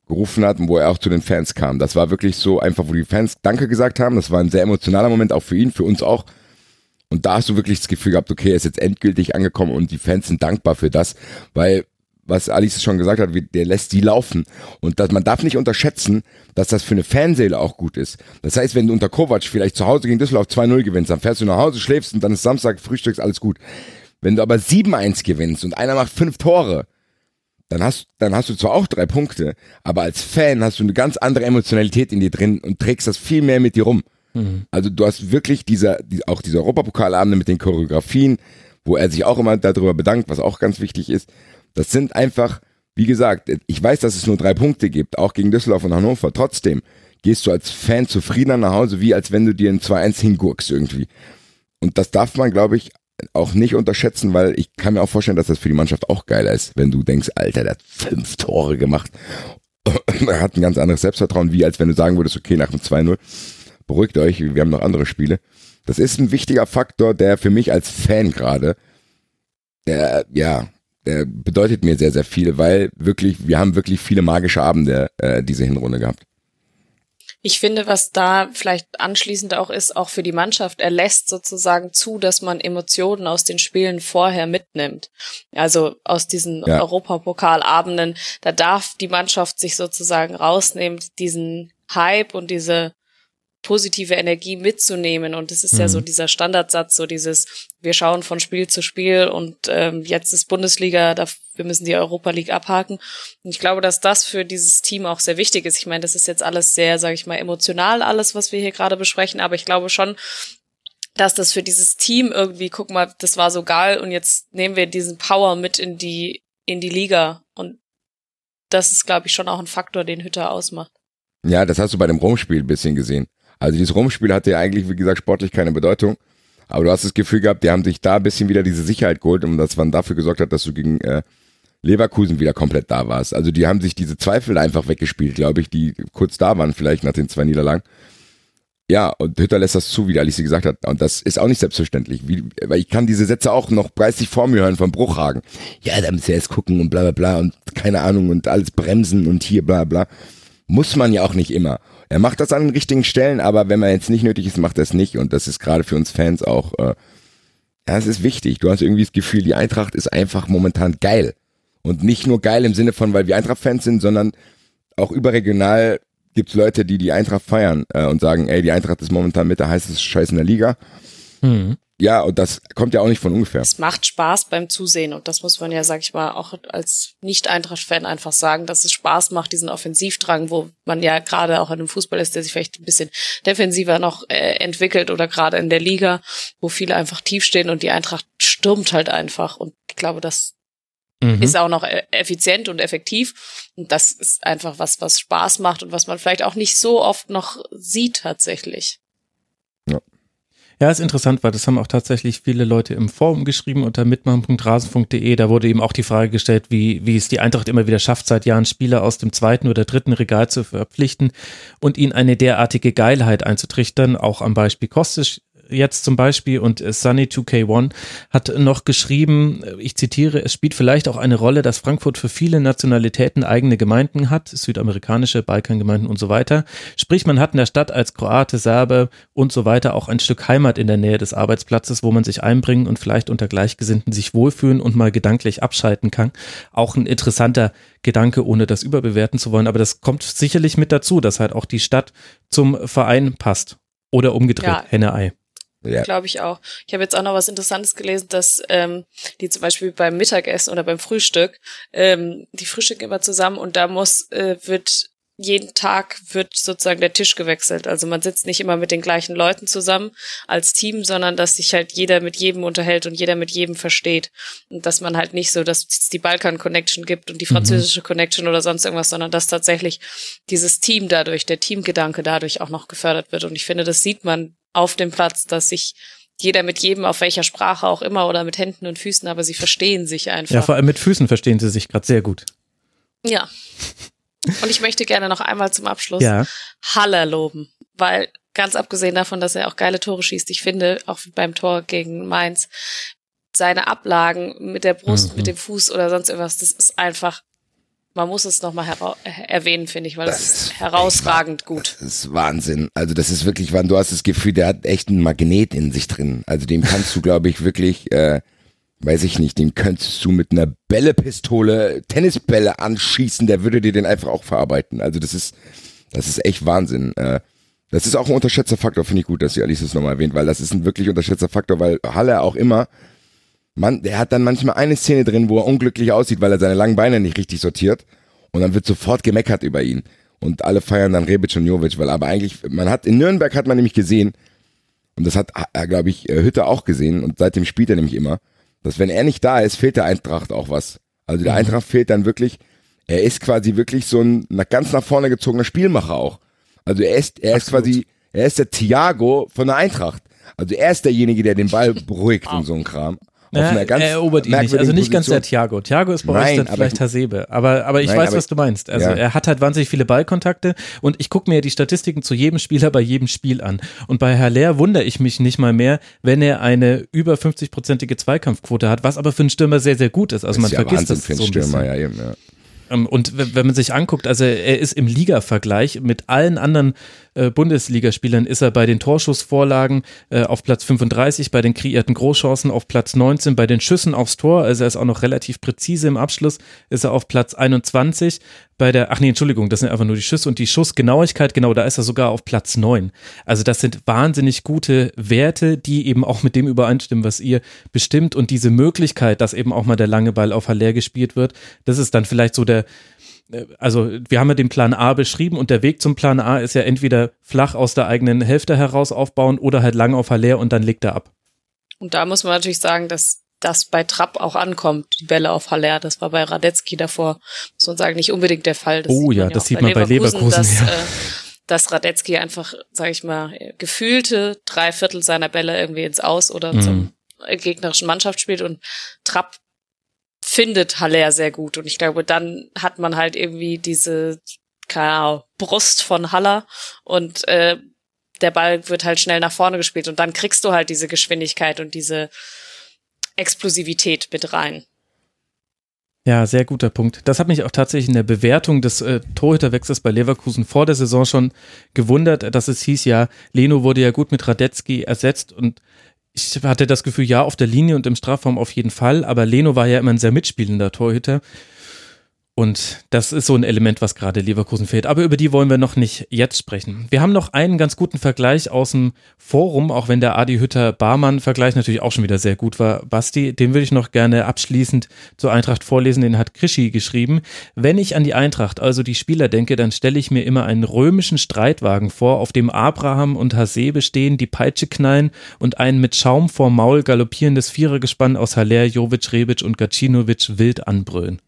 gerufen hat und wo er auch zu den Fans kam. Das war wirklich so einfach, wo die Fans Danke gesagt haben. Das war ein sehr emotionaler Moment, auch für ihn, für uns auch. Und da hast du wirklich das Gefühl gehabt, okay, er ist jetzt endgültig angekommen und die Fans sind dankbar für das, weil was Alice schon gesagt hat, der lässt die laufen. Und das, man darf nicht unterschätzen, dass das für eine Fanseele auch gut ist. Das heißt, wenn du unter Kovac vielleicht zu Hause gegen Düsseldorf 2-0 gewinnst, dann fährst du nach Hause, schläfst und dann ist Samstag, frühstückst, alles gut. Wenn du aber 7-1 gewinnst und einer macht fünf Tore, dann hast, dann hast du zwar auch drei Punkte, aber als Fan hast du eine ganz andere Emotionalität in dir drin und trägst das viel mehr mit dir rum. Mhm. Also du hast wirklich dieser, die, auch diese Europapokalabende mit den Choreografien, wo er sich auch immer darüber bedankt, was auch ganz wichtig ist. Das sind einfach, wie gesagt, ich weiß, dass es nur drei Punkte gibt, auch gegen Düsseldorf und Hannover. Trotzdem gehst du als Fan zufriedener nach Hause, wie als wenn du dir ein 2-1 hingurkst irgendwie. Und das darf man, glaube ich, auch nicht unterschätzen, weil ich kann mir auch vorstellen, dass das für die Mannschaft auch geiler ist, wenn du denkst, Alter, der hat fünf Tore gemacht. er hat ein ganz anderes Selbstvertrauen, wie als wenn du sagen würdest, okay, nach dem 2-0, beruhigt euch, wir haben noch andere Spiele. Das ist ein wichtiger Faktor, der für mich als Fan gerade, der, ja, der bedeutet mir sehr, sehr viel, weil wirklich, wir haben wirklich viele magische Abende äh, diese Hinrunde gehabt. Ich finde, was da vielleicht anschließend auch ist, auch für die Mannschaft, er lässt sozusagen zu, dass man Emotionen aus den Spielen vorher mitnimmt. Also aus diesen ja. Europapokalabenden, da darf die Mannschaft sich sozusagen rausnehmen, diesen Hype und diese positive Energie mitzunehmen. Und es ist mhm. ja so mhm. dieser Standardsatz, so dieses, wir schauen von Spiel zu Spiel und ähm, jetzt ist Bundesliga, da, wir müssen die Europa League abhaken. Und ich glaube, dass das für dieses Team auch sehr wichtig ist. Ich meine, das ist jetzt alles sehr, sage ich mal, emotional, alles, was wir hier gerade besprechen, aber ich glaube schon, dass das für dieses Team irgendwie, guck mal, das war so geil und jetzt nehmen wir diesen Power mit in die, in die Liga. Und das ist, glaube ich, schon auch ein Faktor, den Hütter ausmacht. Ja, das hast du bei dem Rom-Spiel ein bisschen gesehen. Also dieses Rumspiel hatte ja eigentlich, wie gesagt, sportlich keine Bedeutung. Aber du hast das Gefühl gehabt, die haben sich da ein bisschen wieder diese Sicherheit geholt und das man dafür gesorgt hat, dass du gegen äh, Leverkusen wieder komplett da warst. Also die haben sich diese Zweifel einfach weggespielt, glaube ich, die kurz da waren, vielleicht nach den zwei Niederlagen. Ja, und Hütter lässt das zu, wie Alice gesagt hat. Und das ist auch nicht selbstverständlich. Wie, weil ich kann diese Sätze auch noch preislich vor mir hören von Bruchhagen. Ja, da müssen wir jetzt gucken und bla bla bla und keine Ahnung und alles bremsen und hier bla bla. Muss man ja auch nicht immer. Er macht das an den richtigen Stellen, aber wenn man jetzt nicht nötig ist, macht er es nicht. Und das ist gerade für uns Fans auch, äh, ja, es ist wichtig. Du hast irgendwie das Gefühl, die Eintracht ist einfach momentan geil. Und nicht nur geil im Sinne von, weil wir Eintracht-Fans sind, sondern auch überregional gibt's Leute, die die Eintracht feiern äh, und sagen, ey, die Eintracht ist momentan mit der heißesten Scheiß in der Liga. Mhm. Ja, und das kommt ja auch nicht von ungefähr. Es macht Spaß beim Zusehen und das muss man ja, sag ich mal, auch als Nicht-Eintracht-Fan einfach sagen, dass es Spaß macht, diesen Offensivdrang, wo man ja gerade auch in einem Fußball ist, der sich vielleicht ein bisschen defensiver noch äh, entwickelt oder gerade in der Liga, wo viele einfach tief stehen und die Eintracht stürmt halt einfach und ich glaube, das mhm. ist auch noch e-, effizient und effektiv und das ist einfach was, was Spaß macht und was man vielleicht auch nicht so oft noch sieht tatsächlich. Ja, ist interessant, weil das haben auch tatsächlich viele Leute im Forum geschrieben unter mitmachen.rasen.de. Da wurde eben auch die Frage gestellt, wie, wie es die Eintracht immer wieder schafft, seit Jahren Spieler aus dem zweiten oder dritten Regal zu verpflichten und ihnen eine derartige Geilheit einzutrichtern. Auch am Beispiel Kostic jetzt zum Beispiel und Sunny2K1 hat noch geschrieben, ich zitiere, es spielt vielleicht auch eine Rolle, dass Frankfurt für viele Nationalitäten eigene Gemeinden hat, südamerikanische, Balkangemeinden und so weiter. Sprich, man hat in der Stadt als Kroate, Serbe und so weiter auch ein Stück Heimat in der Nähe des Arbeitsplatzes, wo man sich einbringen und vielleicht unter Gleichgesinnten sich wohlfühlen und mal gedanklich abschalten kann. Auch ein interessanter Gedanke, ohne das überbewerten zu wollen, aber das kommt sicherlich mit dazu, dass halt auch die Stadt zum Verein passt. Oder umgedreht, ja. Henne-Ei. Ja. Glaube ich auch. Ich habe jetzt auch noch was Interessantes gelesen, dass ähm, die zum Beispiel beim Mittagessen oder beim Frühstück, ähm, die frühstücken immer zusammen und da muss, äh, wird jeden Tag wird sozusagen der Tisch gewechselt. Also man sitzt nicht immer mit den gleichen Leuten zusammen als Team, sondern dass sich halt jeder mit jedem unterhält und jeder mit jedem versteht. Und dass man halt nicht so, dass es die Balkan-Connection gibt und die mhm. französische mhm. Connection oder sonst irgendwas, sondern dass tatsächlich dieses Team dadurch, der Teamgedanke dadurch auch noch gefördert wird. Und ich finde, das sieht man auf dem Platz, dass sich jeder mit jedem auf welcher Sprache auch immer oder mit Händen und Füßen, aber sie verstehen sich einfach. Ja, vor allem mit Füßen verstehen sie sich gerade sehr gut. Ja. Und ich möchte gerne noch einmal zum Abschluss ja. Haller loben, weil ganz abgesehen davon, dass er auch geile Tore schießt, ich finde, auch beim Tor gegen Mainz, seine Ablagen mit der Brust, mhm. mit dem Fuß oder sonst irgendwas, das ist einfach man muss es nochmal erwähnen, finde ich, weil das, das ist herausragend gut. Das ist Wahnsinn. Also das ist wirklich, du hast das Gefühl, der hat echt einen Magnet in sich drin. Also dem kannst du, glaube ich, wirklich, äh, weiß ich nicht, den könntest du mit einer Bällepistole Tennisbälle anschießen, der würde dir den einfach auch verarbeiten. Also das ist, das ist echt Wahnsinn. Äh, das ist auch ein unterschätzter Faktor, finde ich gut, dass die Alice das nochmal erwähnt, weil das ist ein wirklich unterschätzter Faktor, weil Halle auch immer man, der hat dann manchmal eine Szene drin, wo er unglücklich aussieht, weil er seine langen Beine nicht richtig sortiert. Und dann wird sofort gemeckert über ihn. Und alle feiern dann Rebic und Jovic, weil aber eigentlich, man hat, in Nürnberg hat man nämlich gesehen, und das hat, äh, glaube ich, äh, Hütte auch gesehen, und seitdem spielt er nämlich immer, dass wenn er nicht da ist, fehlt der Eintracht auch was. Also der mhm. Eintracht fehlt dann wirklich, er ist quasi wirklich so ein ganz nach vorne gezogener Spielmacher auch. Also er ist, er ist quasi, er ist der Thiago von der Eintracht. Also er ist derjenige, der den Ball beruhigt und so ein Kram. Ja, er erobert ihn nicht. Also nicht ganz der Thiago. Thiago ist bei Nein, euch dann vielleicht ich, Hasebe. Aber, aber ich Nein, weiß, aber was du meinst. Also ja. er hat halt wahnsinnig viele Ballkontakte und ich gucke mir die Statistiken zu jedem Spieler bei jedem Spiel an. Und bei Herr Lehr wundere ich mich nicht mal mehr, wenn er eine über 50-prozentige Zweikampfquote hat, was aber für einen Stürmer sehr, sehr gut ist. Also das man ist ja vergisst Wahnsinn das so ein Stürmer, bisschen. Ja, eben, ja. Ähm, und wenn man sich anguckt, also er ist im Liga-Vergleich mit allen anderen äh, Bundesligaspielern ist er bei den Torschussvorlagen äh, auf Platz 35, bei den kreierten Großchancen auf Platz 19, bei den Schüssen aufs Tor, also er ist auch noch relativ präzise im Abschluss, ist er auf Platz 21, bei der, ach nee, Entschuldigung, das sind einfach nur die Schüsse und die Schussgenauigkeit, genau, da ist er sogar auf Platz 9. Also das sind wahnsinnig gute Werte, die eben auch mit dem übereinstimmen, was ihr bestimmt und diese Möglichkeit, dass eben auch mal der lange Ball auf Haller gespielt wird, das ist dann vielleicht so der, also wir haben ja den Plan A beschrieben und der Weg zum Plan A ist ja entweder flach aus der eigenen Hälfte heraus aufbauen oder halt lang auf Haller und dann legt er ab. Und da muss man natürlich sagen, dass das bei Trapp auch ankommt, die Bälle auf Haller. Das war bei Radetzky davor, muss man sagen, nicht unbedingt der Fall. Das oh ja, das sieht man bei Leverkusen. Dass, ja. äh, dass Radetzky einfach, sage ich mal, gefühlte drei Viertel seiner Bälle irgendwie ins Aus oder mhm. zum gegnerischen Mannschaft spielt und Trapp findet Haller sehr gut. Und ich glaube, dann hat man halt irgendwie diese, keine Ahnung, Brust von Haller und äh, der Ball wird halt schnell nach vorne gespielt und dann kriegst du halt diese Geschwindigkeit und diese Explosivität mit rein. Ja, sehr guter Punkt. Das hat mich auch tatsächlich in der Bewertung des äh, Torhüterwechsels bei Leverkusen vor der Saison schon gewundert, dass es hieß, ja, Leno wurde ja gut mit Radetzky ersetzt und ich hatte das Gefühl, ja, auf der Linie und im Strafraum auf jeden Fall, aber Leno war ja immer ein sehr mitspielender Torhüter. Und das ist so ein Element, was gerade Leverkusen fehlt. Aber über die wollen wir noch nicht jetzt sprechen. Wir haben noch einen ganz guten Vergleich aus dem Forum, auch wenn der Adi Hütter-Barmann-Vergleich natürlich auch schon wieder sehr gut war. Basti, den würde ich noch gerne abschließend zur Eintracht vorlesen. Den hat Krischi geschrieben. Wenn ich an die Eintracht, also die Spieler denke, dann stelle ich mir immer einen römischen Streitwagen vor, auf dem Abraham und Hasebe stehen, die Peitsche knallen und ein mit Schaum vor Maul galoppierendes Vierergespann aus Haller, Jovic, Rebic und Gacinovic wild anbrüllen.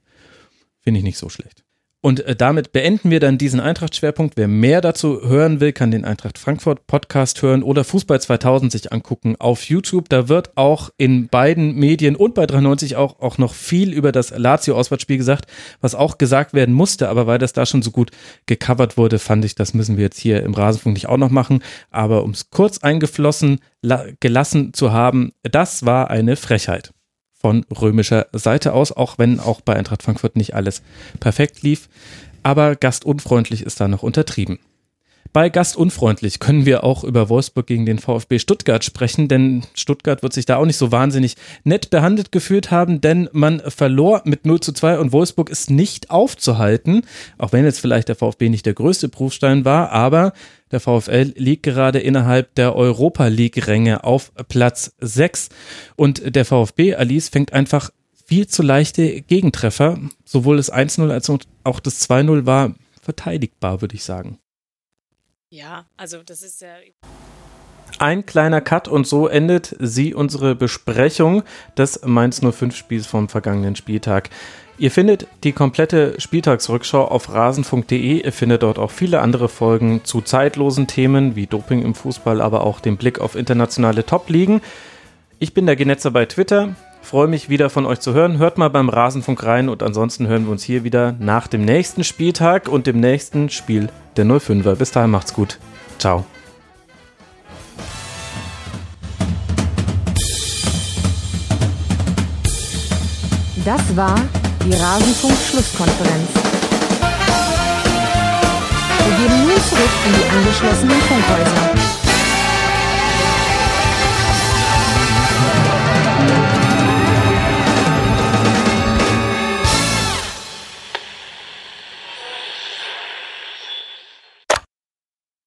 Finde ich nicht so schlecht. Und äh, damit beenden wir dann diesen Eintracht-Schwerpunkt. Wer mehr dazu hören will, kann den Eintracht Frankfurt Podcast hören oder Fußball 2000 sich angucken auf YouTube. Da wird auch in beiden Medien und bei 93 auch, auch noch viel über das Lazio-Auswärtsspiel gesagt, was auch gesagt werden musste. Aber weil das da schon so gut gecovert wurde, fand ich, das müssen wir jetzt hier im Rasenfunk nicht auch noch machen. Aber um es kurz eingeflossen gelassen zu haben, das war eine Frechheit von römischer Seite aus, auch wenn auch bei Eintracht Frankfurt nicht alles perfekt lief. Aber gastunfreundlich ist da noch untertrieben. Bei Gastunfreundlich können wir auch über Wolfsburg gegen den VfB Stuttgart sprechen, denn Stuttgart wird sich da auch nicht so wahnsinnig nett behandelt gefühlt haben, denn man verlor mit 0 zu 2 und Wolfsburg ist nicht aufzuhalten, auch wenn jetzt vielleicht der VfB nicht der größte Prüfstein war, aber der VfL liegt gerade innerhalb der Europa League-Ränge auf Platz 6 und der VfB, Alice, fängt einfach viel zu leichte Gegentreffer. Sowohl das 1-0 als auch das 2-0 war verteidigbar, würde ich sagen. Ja, also das ist ja. Ein kleiner Cut und so endet sie unsere Besprechung des Mainz 05 Spiels vom vergangenen Spieltag. Ihr findet die komplette Spieltagsrückschau auf rasen.de. Ihr findet dort auch viele andere Folgen zu zeitlosen Themen wie Doping im Fußball, aber auch den Blick auf internationale Top-Ligen. Ich bin der Genetzer bei Twitter. Freue mich wieder von euch zu hören. Hört mal beim Rasenfunk rein und ansonsten hören wir uns hier wieder nach dem nächsten Spieltag und dem nächsten Spiel der 05er. Bis dahin macht's gut. Ciao. Das war die Rasenfunk-Schlusskonferenz. Wir gehen nun zurück in die angeschlossenen Funkhäuser.